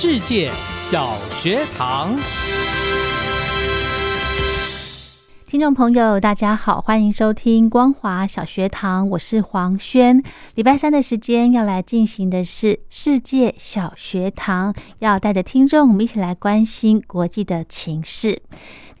世界小学堂，听众朋友，大家好，欢迎收听光华小学堂，我是黄轩。礼拜三的时间要来进行的是世界小学堂，要带着听众我们一起来关心国际的情势。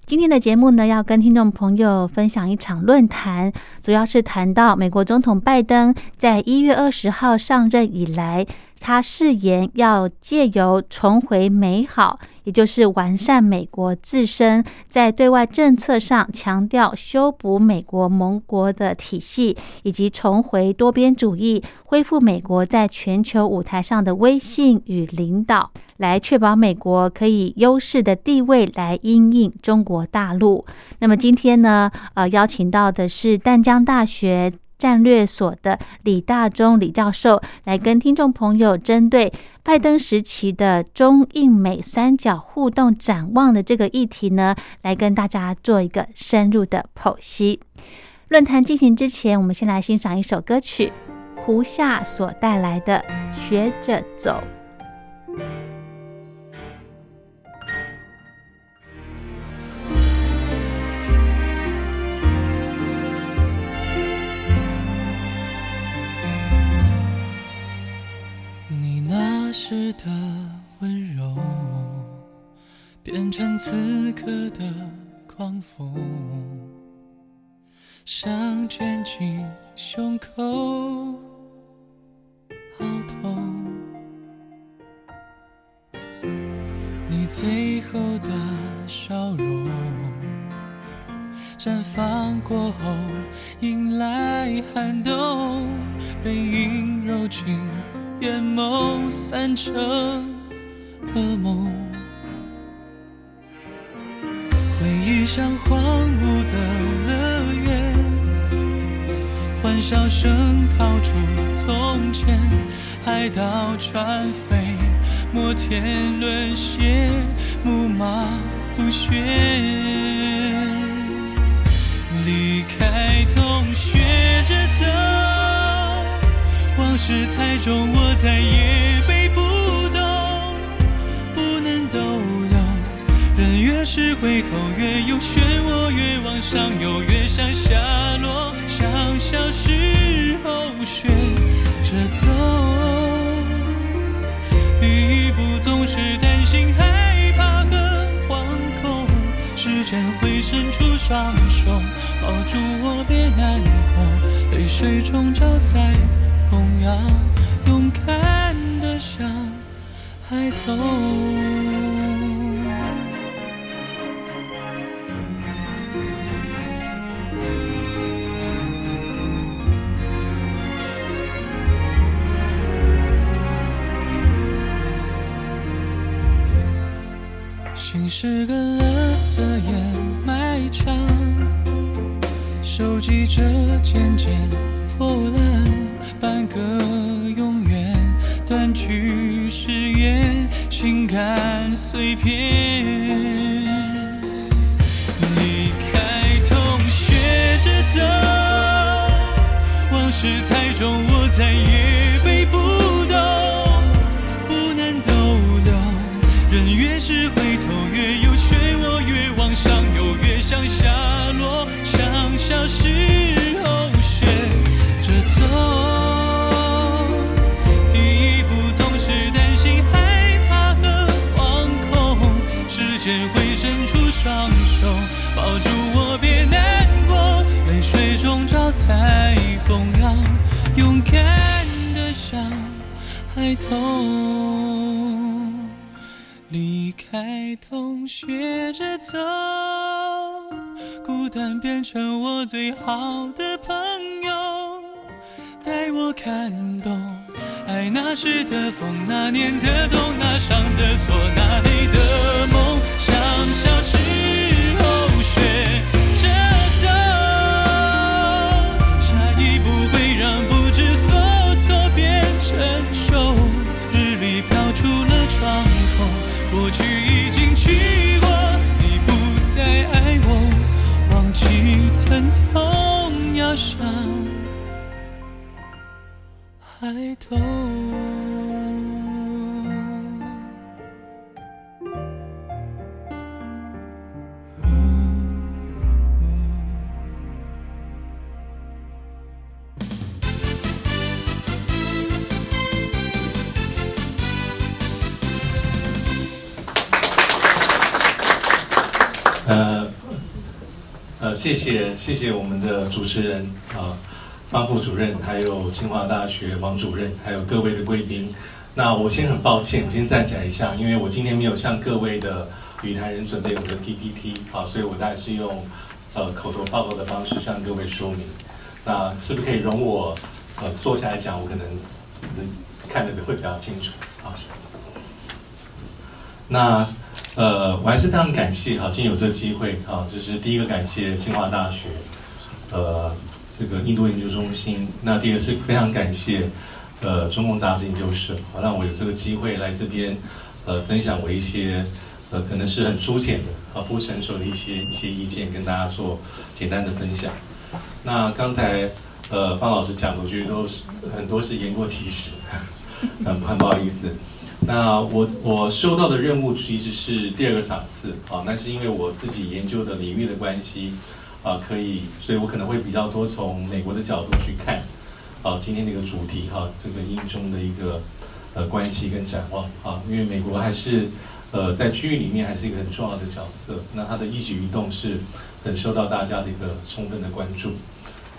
今天的节目呢，要跟听众朋友分享一场论坛，主要是谈到美国总统拜登在一月二十号上任以来。他誓言要借由重回美好，也就是完善美国自身在对外政策上，强调修补美国盟国的体系，以及重回多边主义，恢复美国在全球舞台上的威信与领导，来确保美国可以优势的地位来应应中国大陆。那么今天呢，呃，邀请到的是淡江大学。战略所的李大中李教授来跟听众朋友针对拜登时期的中印美三角互动展望的这个议题呢，来跟大家做一个深入的剖析。论坛进行之前，我们先来欣赏一首歌曲，胡夏所带来的《学着走》。那时的温柔，变成此刻的狂风，想卷进胸口，好痛。你最后的笑容，绽放过后，迎来寒冬，背影揉进。眼眸散成噩梦，回忆像荒芜的乐园，欢笑声逃出从前，海岛船飞，摩天轮陷，木马不旋，离开痛学着走。往事太重，我再也背不动，不能逗留。人越是回头，越有漩涡，越往上游，越想下落。像小时候学着走，第一步总是担心、害怕和惶恐。时间会伸出双手，抱住我，别难过，泪水中浇在。同样勇敢的像孩童，心是个垃圾掩埋场，收集着渐渐哦，第一步总是担心害怕和惶恐，时间会伸出双手抱住我，别难过，泪水中找彩虹阳，勇敢的小孩童，离开痛，学着走，孤单变成我最好的朋友。带我看懂爱那时的风，那年的冬，那伤的错，那里的梦，像小时候学着走，下一步会让不知所措变成熟，日历飘出了窗口，过去已经去过，你不再爱我，忘记疼痛要像抬头。呃，呃，谢谢谢谢我们的主持人啊，方副主任，还有清华大学王主任，还有各位的贵宾。那我先很抱歉，我先站起来一下，因为我今天没有向各位的语坛人准备我的 PPT 啊，所以我大概是用呃口头报告的方式向各位说明。那是不是可以容我呃坐下来讲？我可能看得会比较清楚啊。那呃，我还是非常感谢哈，今天有这个机会啊，就是第一个感谢清华大学，呃，这个印度研究中心。那第二是非常感谢呃中共杂志研究社，好让我有这个机会来这边呃分享我一些呃可能是很粗浅的啊不成熟的一些一些意见，跟大家做简单的分享。那刚才呃方老师讲的，我觉得都是很多是言过其实，很 很不好意思。那我我收到的任务其实是第二个场次啊，那是因为我自己研究的领域的关系啊，可以，所以我可能会比较多从美国的角度去看啊，今天这个主题哈，这个英中的一个呃关系跟展望啊，因为美国还是呃在区域里面还是一个很重要的角色，那它的一举一动是很受到大家的一个充分的关注。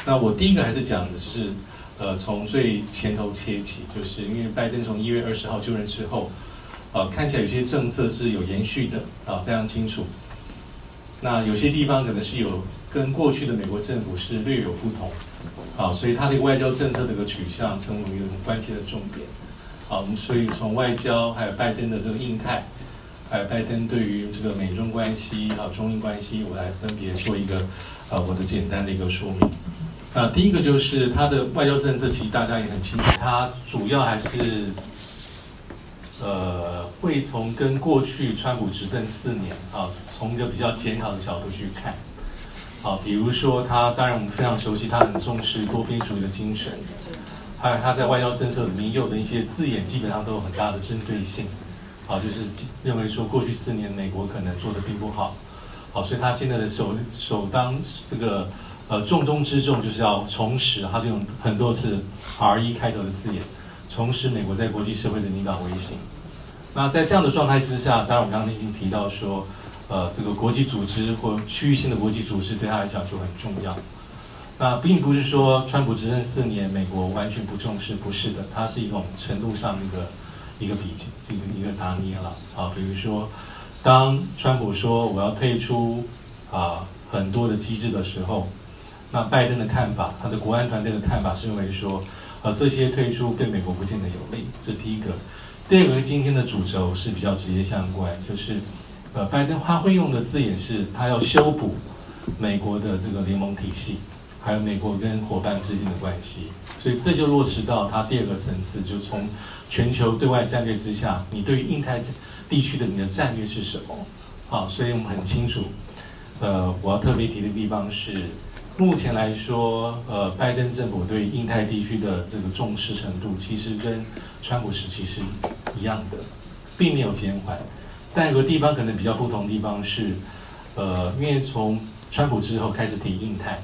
那我第一个还是讲的是。呃，从最前头切起，就是因为拜登从一月二十号就任之后，呃，看起来有些政策是有延续的，啊，非常清楚。那有些地方可能是有跟过去的美国政府是略有不同，啊，所以他的外交政策这个取向成为一个很关键的重点。好，我们所以从外交，还有拜登的这个印太，还有拜登对于这个美中关系，啊，中印关系，我来分别做一个，呃，我的简单的一个说明。啊，第一个就是他的外交政策，其实大家也很清楚，他主要还是，呃，会从跟过去川普执政四年啊，从一个比较检讨的角度去看，啊，比如说他，当然我们非常熟悉，他很重视多边主义的精神，还有他在外交政策里面用的一些字眼，基本上都有很大的针对性，啊，就是认为说过去四年美国可能做的并不好，好，所以他现在的首首当这个。呃，重中之重就是要重拾，他就用很多次 R 一开头的字眼，重拾美国在国际社会的领导威信。那在这样的状态之下，当然我刚刚已经提到说，呃，这个国际组织或区域性的国际组织对他来讲就很重要。那并不是说川普执政四年，美国完全不重视，不是的，它是一种程度上的一个一个比这个一个拿捏了啊。比如说，当川普说我要退出啊很多的机制的时候。那拜登的看法，他的国安团队的看法是认为说，呃，这些退出对美国不见得有利，这第一个。第二个，今天的主轴是比较直接相关，就是，呃，拜登他会用的字眼是，他要修补美国的这个联盟体系，还有美国跟伙伴之间的关系，所以这就落实到他第二个层次，就从全球对外战略之下，你对于印太地区的你的战略是什么？好，所以我们很清楚，呃，我要特别提的地方是。目前来说，呃，拜登政府对印太地区的这个重视程度，其实跟川普时期是一样的，并没有减缓。但有个地方可能比较不同的地方是，呃，因为从川普之后开始提印太，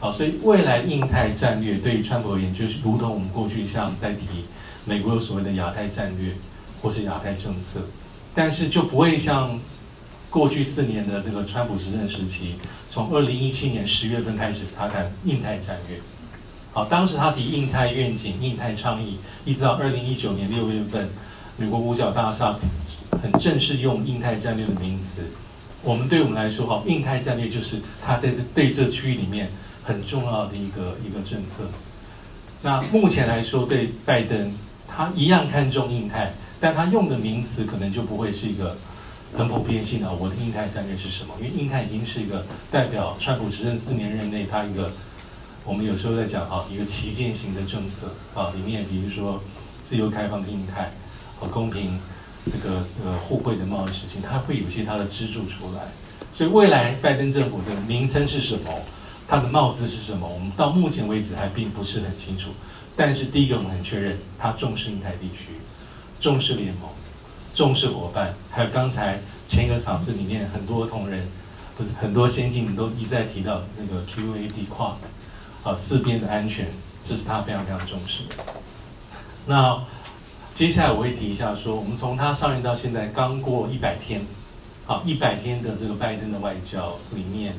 好，所以未来印太战略对于川普而言，就是如同我们过去像在提美国有所谓的亚太战略或是亚太政策，但是就不会像过去四年的这个川普执政时期，从二零一七年十月份开始，他谈印太战略。好，当时他提印太愿景、印太倡议，一直到二零一九年六月份，美国五角大厦很正式用印太战略的名词。我们对我们来说，哈，印太战略就是他在这对这区域里面很重要的一个一个政策。那目前来说，对拜登，他一样看重印太，但他用的名词可能就不会是一个很普遍性的。我的印太战略是什么？因为印太已经是一个代表川普执政四年任内他一个，我们有时候在讲啊，一个旗舰型的政策啊，里面比如说自由开放的印太和公平这个呃互惠的贸易事情，它会有些它的支柱出来。所以未来拜登政府的名称是什么？它的帽子是什么？我们到目前为止还并不是很清楚。但是第一个我们很确认，他重视印太地区，重视联盟，重视伙伴，还有刚才前一个场次里面很多同仁，不是很多先进都一再提到那个 QAD Quad，啊四边的安全，这是他非常非常重视的。那接下来我会提一下说，我们从他上任到现在刚过一百天，啊一百天的这个拜登的外交里面，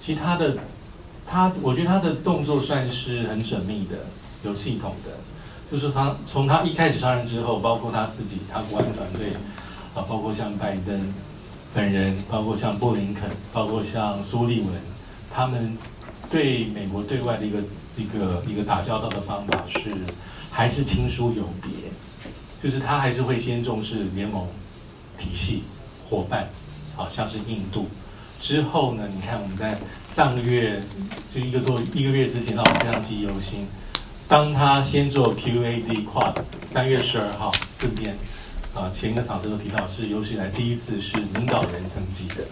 其他的。他，我觉得他的动作算是很缜密的，有系统的。就是他从他一开始上任之后，包括他自己，他国安团队，啊，包括像拜登本人，包括像布林肯，包括像苏利文，他们对美国对外的一个一个一个打交道的方法是，还是亲疏有别，就是他还是会先重视联盟体系伙伴，好，像是印度，之后呢，你看我们在。上个月就一个多一个月之前，让我非常记忆犹新。当他先做 QAD Quad，三月十二号这边，啊，前一个场次都提到是有史以来第一次是领导人层级的，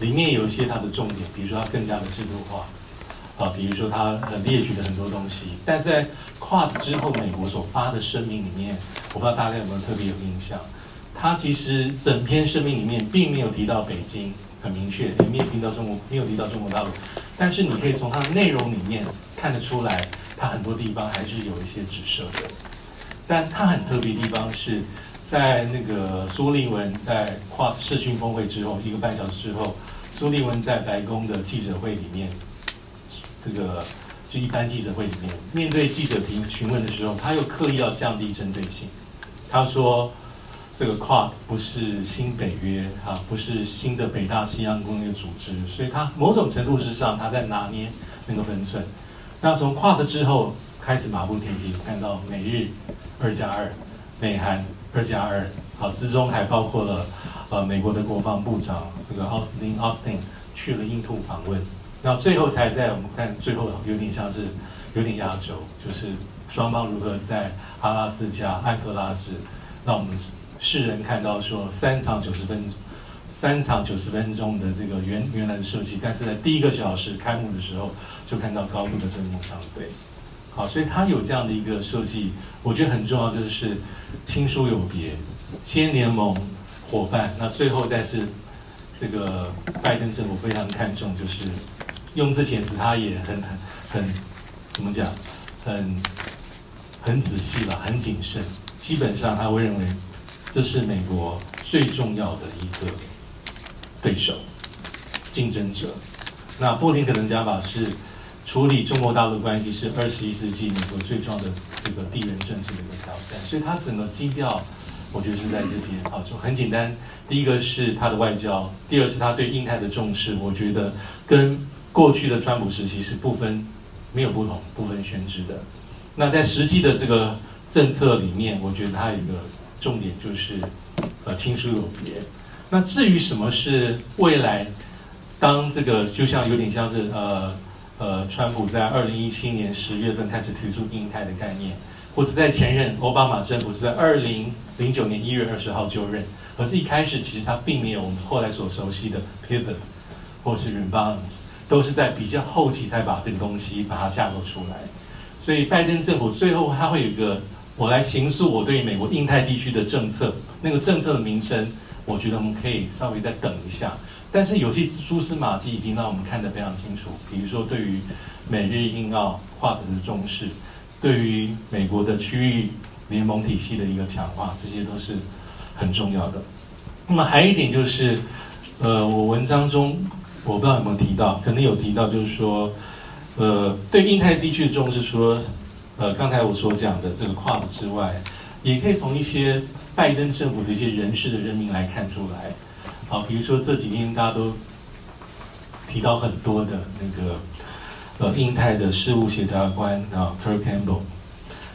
里面有一些他的重点，比如说他更加的制度化，比如说他列举了很多东西。但是在 Quad 之后，美国所发的声明里面，我不知道大家有没有特别有印象，他其实整篇声明里面并没有提到北京。很明确，也没有提到中国，没有提到中国大陆，但是你可以从它的内容里面看得出来，它很多地方还是有一些指涉的。但它很特别的地方是在那个苏利文在跨视讯峰会之后一个半小时之后，苏利文在白宫的记者会里面，这个就一般记者会里面，面对记者提询问的时候，他又刻意要降低针对性，他说。这个跨不是新北约啊，不是新的北大西洋工业组织，所以他某种程度之上，他在拿捏那个分寸。那从跨的之后开始马不停蹄，看到美日二加二，美韩二加二，好之中还包括了呃美国的国防部长这个奥斯汀奥斯汀去了印度访问，那最后才在我们看最后有点像是有点压轴，就是双方如何在阿拉斯加安克拉治让我们。世人看到说三场九十分，三场九十分钟的这个原原来的设计，但是在第一个小时开幕的时候就看到高度的针锋相对，好，所以它有这样的一个设计，我觉得很重要，就是亲疏有别，先联盟伙伴，那最后再是这个拜登政府非常看重，就是用字遣词，他也很很很怎么讲，很很仔细吧，很谨慎，基本上他会认为。这是美国最重要的一个对手、竞争者。那布林肯的讲法是，处理中国大陆关系是二十一世纪美国最重要的这个地缘政治的一个挑战。所以，他整个基调，我觉得是在这边。啊，就很简单。第一个是他的外交，第二是他对印太的重视。我觉得跟过去的川普时期是不分没有不同、不分宣之的。那在实际的这个政策里面，我觉得它有一个。重点就是，呃，亲疏有别。那至于什么是未来，当这个就像有点像是呃呃，川普在二零一七年十月份开始提出印太的概念，或是在前任奥巴马政府是在二零零九年一月二十号就任，可是一开始其实他并没有我们后来所熟悉的 pivot 或是 rebalance，都是在比较后期才把这个东西把它架构出来。所以拜登政府最后他会有一个。我来形塑我对美国印太地区的政策，那个政策的名称，我觉得我们可以稍微再等一下。但是有些蛛丝马迹已经让我们看得非常清楚，比如说对于美日印澳划分的重视，对于美国的区域联盟体系的一个强化，这些都是很重要的。那么还有一点就是，呃，我文章中我不知道有没有提到，可能有提到，就是说，呃，对印太地区的重视，除了呃刚才我所讲的这个框之外，也可以从一些拜登政府的一些人事的任命来看出来。好，比如说这几天大家都提到很多的那个呃印太的事务协调官啊，Kirk Campbell，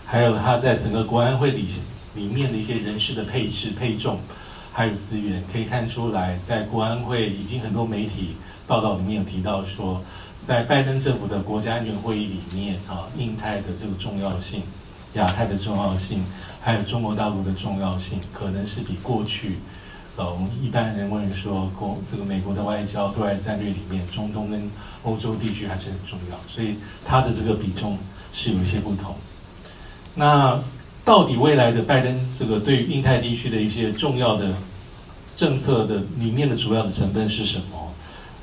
还有他在整个国安会里里面的一些人事的配置配重。还有资源可以看出来，在国安会已经很多媒体报道里面有提到说，在拜登政府的国家安全会议里面啊，印太的这个重要性、亚太的重要性，还有中国大陆的重要性，可能是比过去呃我们一般人问说，国这个美国的外交对外战略里面，中东跟欧洲地区还是很重要，所以它的这个比重是有一些不同。那。到底未来的拜登这个对于印太地区的一些重要的政策的里面的主要的成分是什么？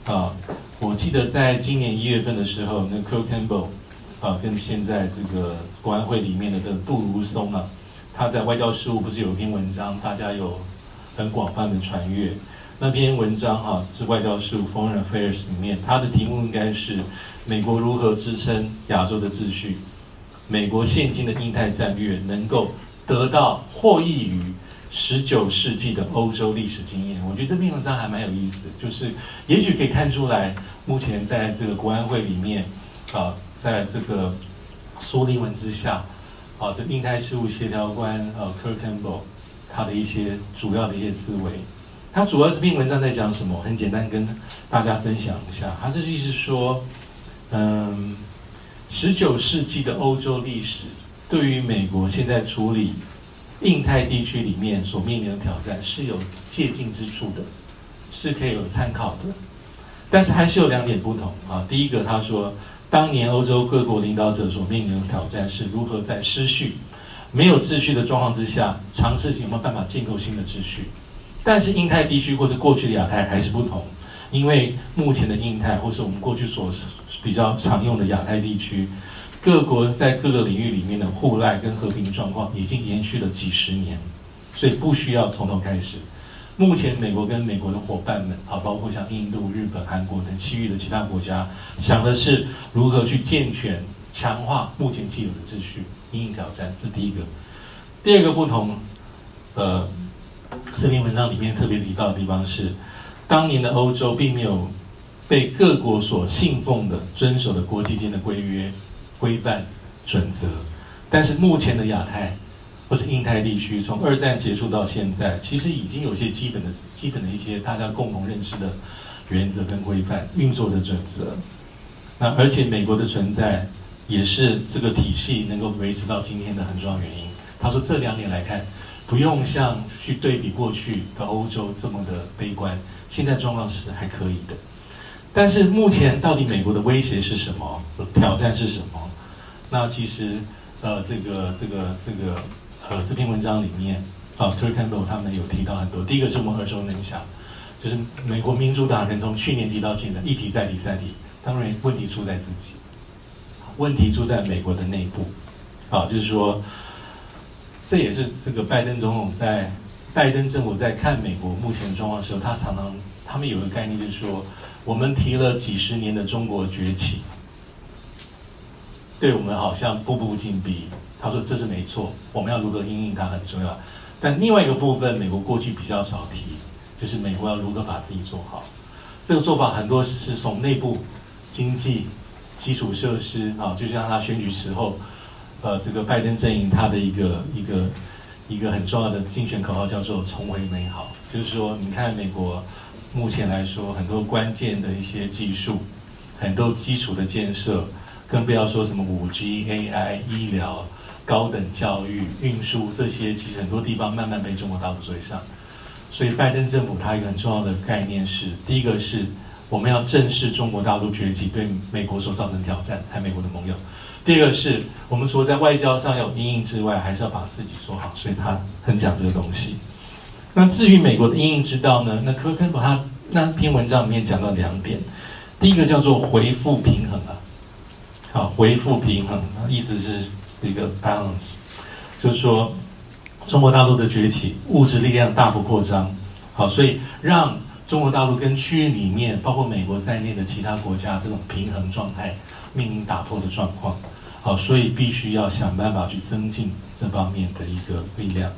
啊，我记得在今年一月份的时候，那 Kirk Campbell 啊，跟现在这个国安会里面的这个杜如松啊，他在外交事务不是有一篇文章，大家有很广泛的传阅。那篇文章哈是外交事务 Foreign Affairs 里面，它的题目应该是美国如何支撑亚洲的秩序。美国现今的印太战略能够得到获益于十九世纪的欧洲历史经验，我觉得这篇文章还蛮有意思。就是也许可以看出来，目前在这个国安会里面，啊，在这个苏利文之下，啊，这印太事务协调官呃 Kirk Campbell 他的一些主要的一些思维。他主要这篇文章在讲什么？很简单，跟大家分享一下。他这意思说，嗯。十九世纪的欧洲历史，对于美国现在处理印太地区里面所面临的挑战是有借鉴之处的，是可以有参考的。但是还是有两点不同啊。第一个，他说，当年欧洲各国领导者所面临的挑战是如何在失序、没有秩序的状况之下，尝试有没有办法建构新的秩序。但是印太地区或是过去的亚太还是不同，因为目前的印太或是我们过去所比较常用的亚太地区，各国在各个领域里面的互赖跟和平状况已经延续了几十年，所以不需要从头开始。目前美国跟美国的伙伴们，啊，包括像印度、日本、韩国等其余的其他国家，想的是如何去健全、强化目前既有的秩序，应应挑战。这是第一个。第二个不同，呃，这篇文章里面特别提到的地方是，当年的欧洲并没有。被各国所信奉的、遵守的国际间的规约、规范、准则，但是目前的亚太或是印太地区，从二战结束到现在，其实已经有些基本的、基本的一些大家共同认识的原则跟规范、运作的准则。那而且美国的存在，也是这个体系能够维持到今天的很重要原因。他说这两点来看，不用像去对比过去的欧洲这么的悲观，现在状况是还可以的。但是目前到底美国的威胁是什么？挑战是什么？那其实，呃，这个这个这个，呃，这篇文章里面，啊 t u r k a n d o 他们有提到很多。第一个是我们耳熟能详，就是美国民主党人从去年提到现在，一提再提再提，当然问题出在自己，问题出在美国的内部，啊，就是说，这也是这个拜登总统在拜登政府在看美国目前状况的时候，他常常他们有个概念就是说。我们提了几十年的中国崛起，对我们好像步步紧逼。他说这是没错，我们要如何应应它很重要。但另外一个部分，美国过去比较少提，就是美国要如何把自己做好。这个做法很多是从内部经济基础设施啊，就像他选举时候，呃，这个拜登阵营他的一个一个一个很重要的竞选口号叫做“重回美好”，就是说，你看美国。目前来说，很多关键的一些技术，很多基础的建设，更不要说什么五 G、AI、医疗、高等教育、运输这些，其实很多地方慢慢被中国大陆追上。所以，拜登政府它一个很重要的概念是：第一个是我们要正视中国大陆崛起对美国所造成挑战，还有美国的盟友；第二个是我们除了在外交上有阴影之外，还是要把自己做好。所以，他很讲这个东西。那至于美国的阴影之道呢？那科根把他那篇文章里面讲到两点，第一个叫做回复平衡啊，好，回复平衡，意思是一个 balance，就是说中国大陆的崛起，物质力量大幅扩张，好，所以让中国大陆跟区域里面，包括美国在内的其他国家这种平衡状态面临打破的状况。好，所以必须要想办法去增进这方面的一个力量。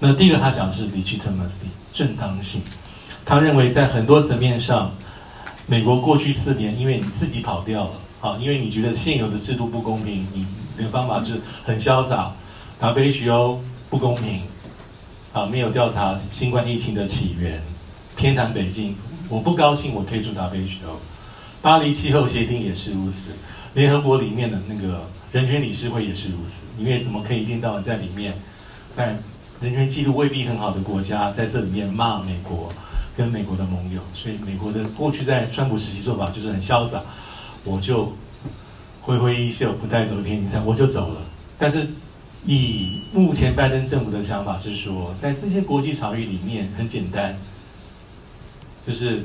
那第一个他讲的是 legitimacy 正当性，他认为在很多层面上，美国过去四年因为你自己跑掉了，好，因为你觉得现有的制度不公平，你的方法是很潇洒，WHO 不公平，啊，没有调查新冠疫情的起源，偏袒北京，我不高兴，我退出 WHO，巴黎气候协定也是如此。联合国里面的那个人权理事会也是如此，因为怎么可以一天到晚在里面，在人权记录未必很好的国家在这里面骂美国跟美国的盟友，所以美国的过去在川普时期做法就是很潇洒，我就挥挥衣袖不带走一片云彩我就走了。但是以目前拜登政府的想法是说，在这些国际场域里面很简单，就是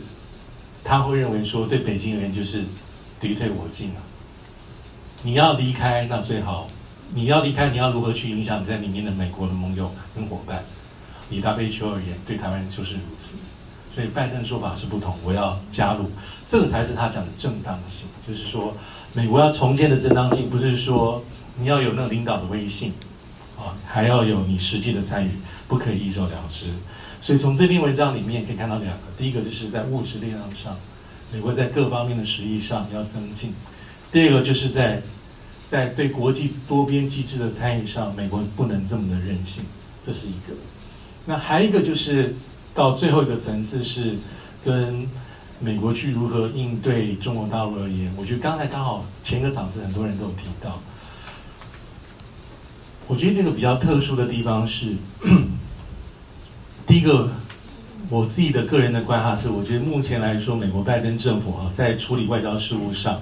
他会认为说对北京而言就是敌退我进啊。你要离开，那最好。你要离开，你要如何去影响你在里面的美国的盟友跟伙伴？以 WHO 而言，对台湾人就是。所以拜登说法是不同，我要加入，这个才是他讲的正当性。就是说，美国要重建的正当性，不是说你要有那个领导的威信，啊，还要有你实际的参与，不可以一走了之。所以从这篇文章里面可以看到两个，第一个就是在物质力量上，美国在各方面的实力上要增进。第二个就是在在对国际多边机制的参与上，美国不能这么的任性，这是一个。那还有一个就是到最后一个层次是跟美国去如何应对中国大陆而言，我觉得刚才刚好前个场次很多人都有提到，我觉得那个比较特殊的地方是，第一个我自己的个人的观察是，我觉得目前来说，美国拜登政府啊在处理外交事务上。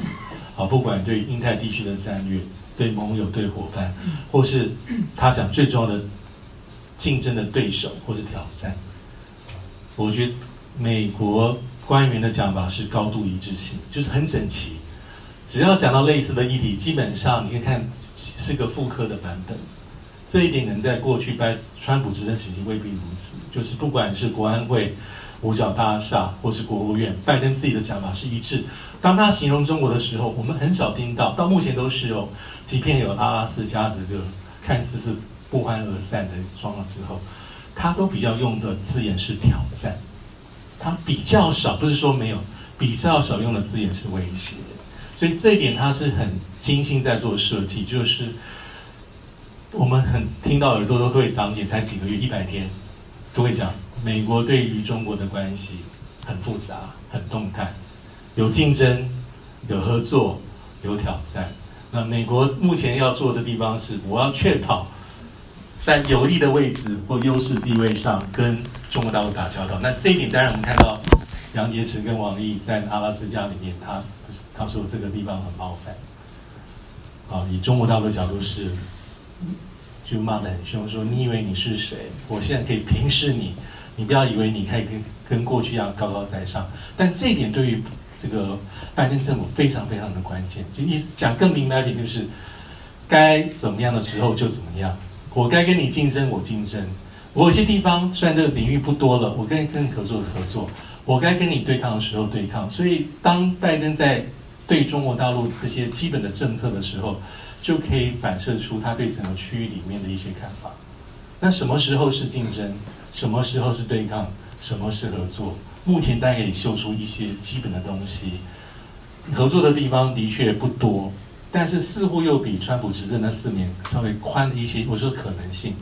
啊，不管对印太地区的战略、对盟友、对伙伴，或是他讲最重要的竞争的对手或是挑战，我觉得美国官员的讲法是高度一致性，就是很整齐。只要讲到类似的议题，基本上你可以看是个复刻的版本。这一点能在过去拜川普执政时期未必如此，就是不管是国安会。五角大厦或是国务院，拜登自己的讲法是一致。当他形容中国的时候，我们很少听到，到目前都是哦，即便有阿拉斯加这个看似是不欢而散的状况之后，他都比较用的字眼是挑战。他比较少，不是说没有，比较少用的字眼是威胁。所以这一点他是很精心在做设计，就是我们很听到耳朵都会长茧，才几个月，一百天都会讲。美国对于中国的关系很复杂、很动态，有竞争、有合作、有挑战。那美国目前要做的地方是，我要确保在有利的位置或优势地位上跟中国大陆打交道。那这一点当然我们看到杨洁篪跟王毅在阿拉斯加里面，他他说这个地方很冒犯。啊，以中国大陆的角度是，就骂得很凶，说你以为你是谁？我现在可以平视你。你不要以为你可以跟跟过去一样高高在上，但这一点对于这个拜登政府非常非常的关键。就一讲更明白一点，就是该怎么样的时候就怎么样。我该跟你竞争，我竞争。我有些地方虽然这个领域不多了，我跟你跟合作合作。我该跟你对抗的时候对抗。所以当拜登在对中国大陆这些基本的政策的时候，就可以反射出他对整个区域里面的一些看法。那什么时候是竞争？什么时候是对抗？什么是合作？目前大家也秀出一些基本的东西，合作的地方的确不多，但是似乎又比川普执政那四年稍微宽一些。我说可能性，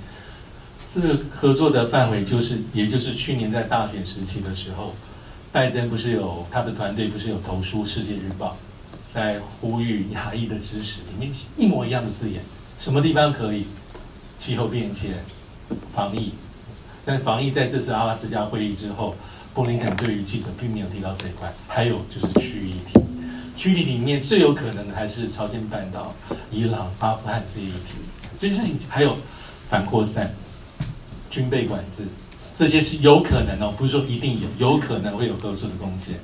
这个合作的范围就是，也就是去年在大选时期的时候，拜登不是有他的团队不是有投书《世界日报》，在呼吁亚裔的支持，里面一模一样的字眼，什么地方可以？气候变迁、防疫。但防疫在这次阿拉斯加会议之后，布林肯对于记者并没有提到这一块。还有就是区域议题，区域里面最有可能的还是朝鲜半岛、伊朗、阿富汗这一题。这些事情还有反扩散、军备管制，这些是有可能哦，不是说一定有，有可能会有合作的贡献。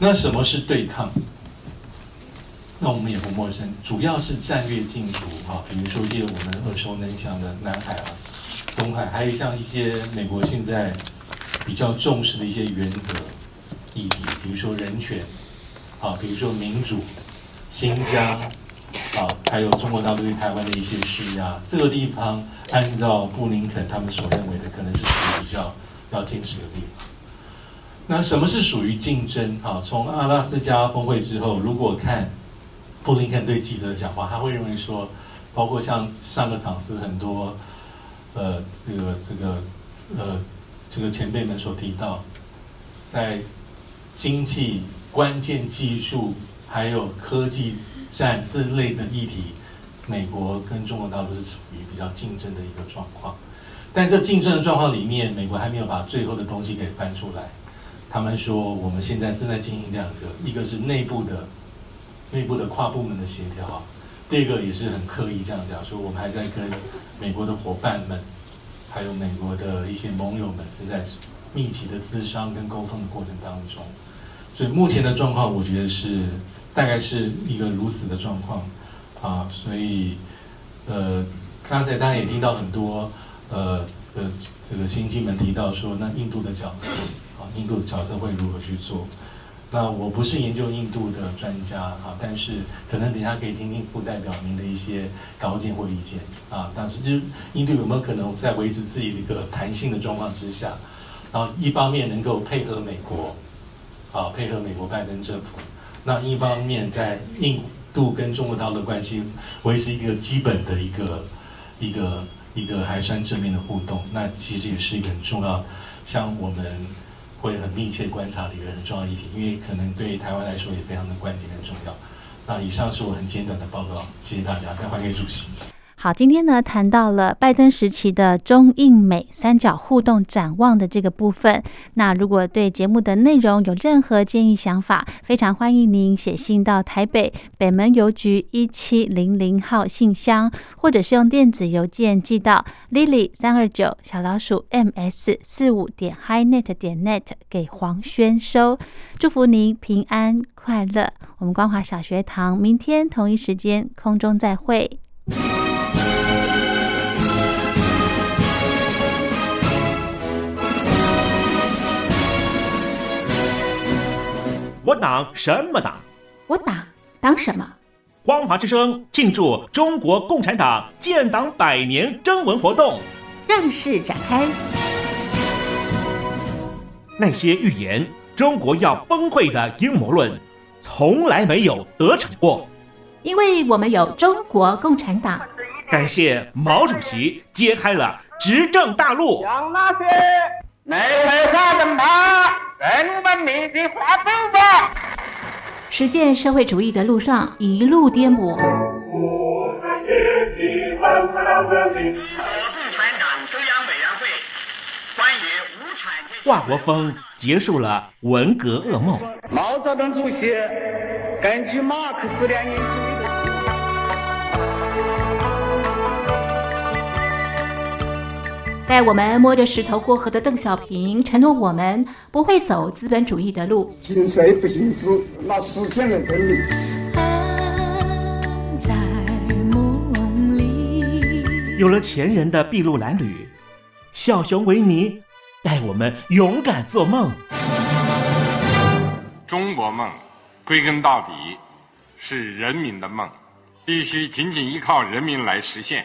那什么是对抗？那我们也不陌生，主要是战略竞逐啊，比如说一些我们耳熟能详的南海啊。东海还有像一些美国现在比较重视的一些原则，议题，比如说人权，啊，比如说民主、新疆，啊，还有中国大陆对台湾的一些施压，这个地方按照布林肯他们所认为的，可能是比较要坚持的地方。那什么是属于竞争？啊，从阿拉斯加峰会之后，如果看布林肯对记者讲话，他会认为说，包括像上个场次很多，呃，这个这个呃，这个前辈们所提到，在经济、关键技术还有科技战这类的议题，美国跟中国大陆是处于比较竞争的一个状况。但这竞争的状况里面，美国还没有把最后的东西给翻出来。他们说，我们现在正在进行两个，一个是内部的、内部的跨部门的协调，第二个也是很刻意这样讲，说我们还在跟美国的伙伴们，还有美国的一些盟友们正在密集的咨商跟沟通的过程当中。所以目前的状况，我觉得是大概是一个如此的状况啊。所以，呃，刚才大家也听到很多，呃呃，这个新进们提到说，那印度的角色。啊印度的角色会如何去做？那我不是研究印度的专家啊，但是可能等下可以听听副代表您的一些高见或意见啊。但是就是印度有没有可能在维持自己的一个弹性的状况之下，然后一方面能够配合美国，啊，配合美国拜登政府，那一方面在印度跟中国大陆的关系维持一个基本的一个一个一个还算正面的互动，那其实也是一个很重要，像我们。会很密切观察的一个很重要议题，因为可能对台湾来说也非常的关键、很重要。那以上是我很简短的报告，谢谢大家，再还给主席。好，今天呢谈到了拜登时期的中印美三角互动展望的这个部分。那如果对节目的内容有任何建议想法，非常欢迎您写信到台北北门邮局一七零零号信箱，或者是用电子邮件寄到 lily 三二九小老鼠 ms 四五点 highnet 点 net 给黄轩收。祝福您平安快乐。我们光华小学堂明天同一时间空中再会。我党什么党？我党党什么？光华之声庆祝中国共产党建党百年征文活动，正式展开。那些预言中国要崩溃的阴谋论，从来没有得逞过，因为我们有中国共产党。感谢毛主席揭开了执政大路。将那些没文化的马。人文明的吧！实践社会主义的路上一路颠簸。我共产党中央委员会关于无产阶华国锋结束了文革噩梦。毛泽东主席根据马克思列宁主义。带我们摸着石头过河的邓小平承诺，我们不会走资本主义的路。心碎不行止，那实现了真理。在梦里，有了前人的筚路蓝缕，小熊维尼带我们勇敢做梦。中国梦，归根到底是人民的梦，必须紧紧依靠人民来实现。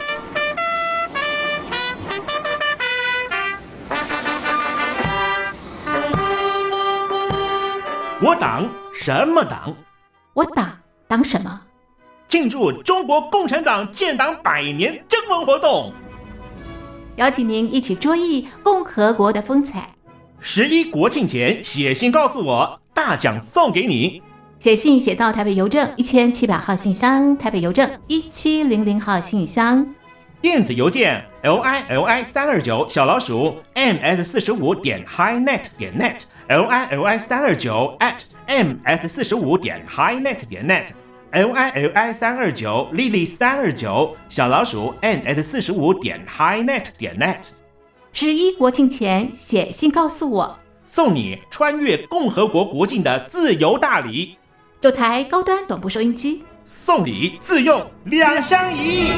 我党什么党？我党党什么？庆祝中国共产党建党百年征文活动，邀请您一起追忆共和国的风采。十一国庆前写信告诉我，大奖送给你。写信写到台北邮政一千七百号信箱，台北邮政一七零零号信箱。电子邮件 l i l i 三二九小老鼠 m s 四十五点 highnet 点 net l i l i 三二九 at m s 四十五点 highnet 点 net l i l i 三二九 lily 三二九小老鼠 n s 四十五点 highnet 点 net。十一国庆前写信告诉我，送你穿越共和国国境的自由大礼，九台高端短波收音机，送礼自用两相宜。